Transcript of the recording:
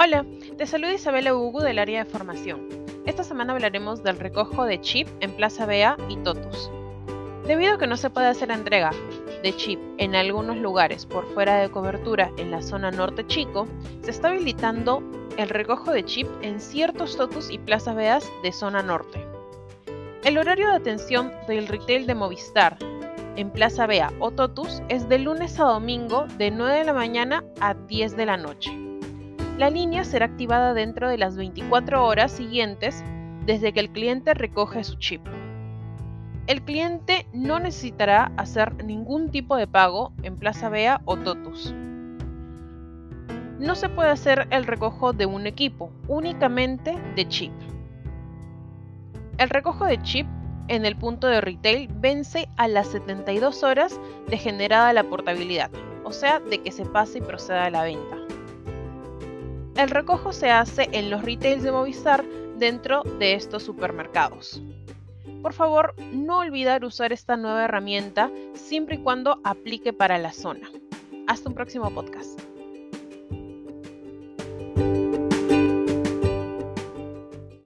Hola, te saluda Isabela Hugo del área de formación. Esta semana hablaremos del recojo de chip en Plaza Bea y Totus. Debido a que no se puede hacer entrega de chip en algunos lugares por fuera de cobertura en la zona norte chico, se está habilitando el recojo de chip en ciertos Totus y Plaza Beas de zona norte. El horario de atención del retail de Movistar en Plaza Bea o Totus es de lunes a domingo de 9 de la mañana a 10 de la noche. La línea será activada dentro de las 24 horas siguientes desde que el cliente recoge su chip. El cliente no necesitará hacer ningún tipo de pago en Plaza Bea o Totus. No se puede hacer el recojo de un equipo, únicamente de chip. El recojo de chip en el punto de retail vence a las 72 horas de generada la portabilidad, o sea, de que se pase y proceda a la venta. El recojo se hace en los retails de Movistar dentro de estos supermercados. Por favor, no olvidar usar esta nueva herramienta siempre y cuando aplique para la zona. Hasta un próximo podcast.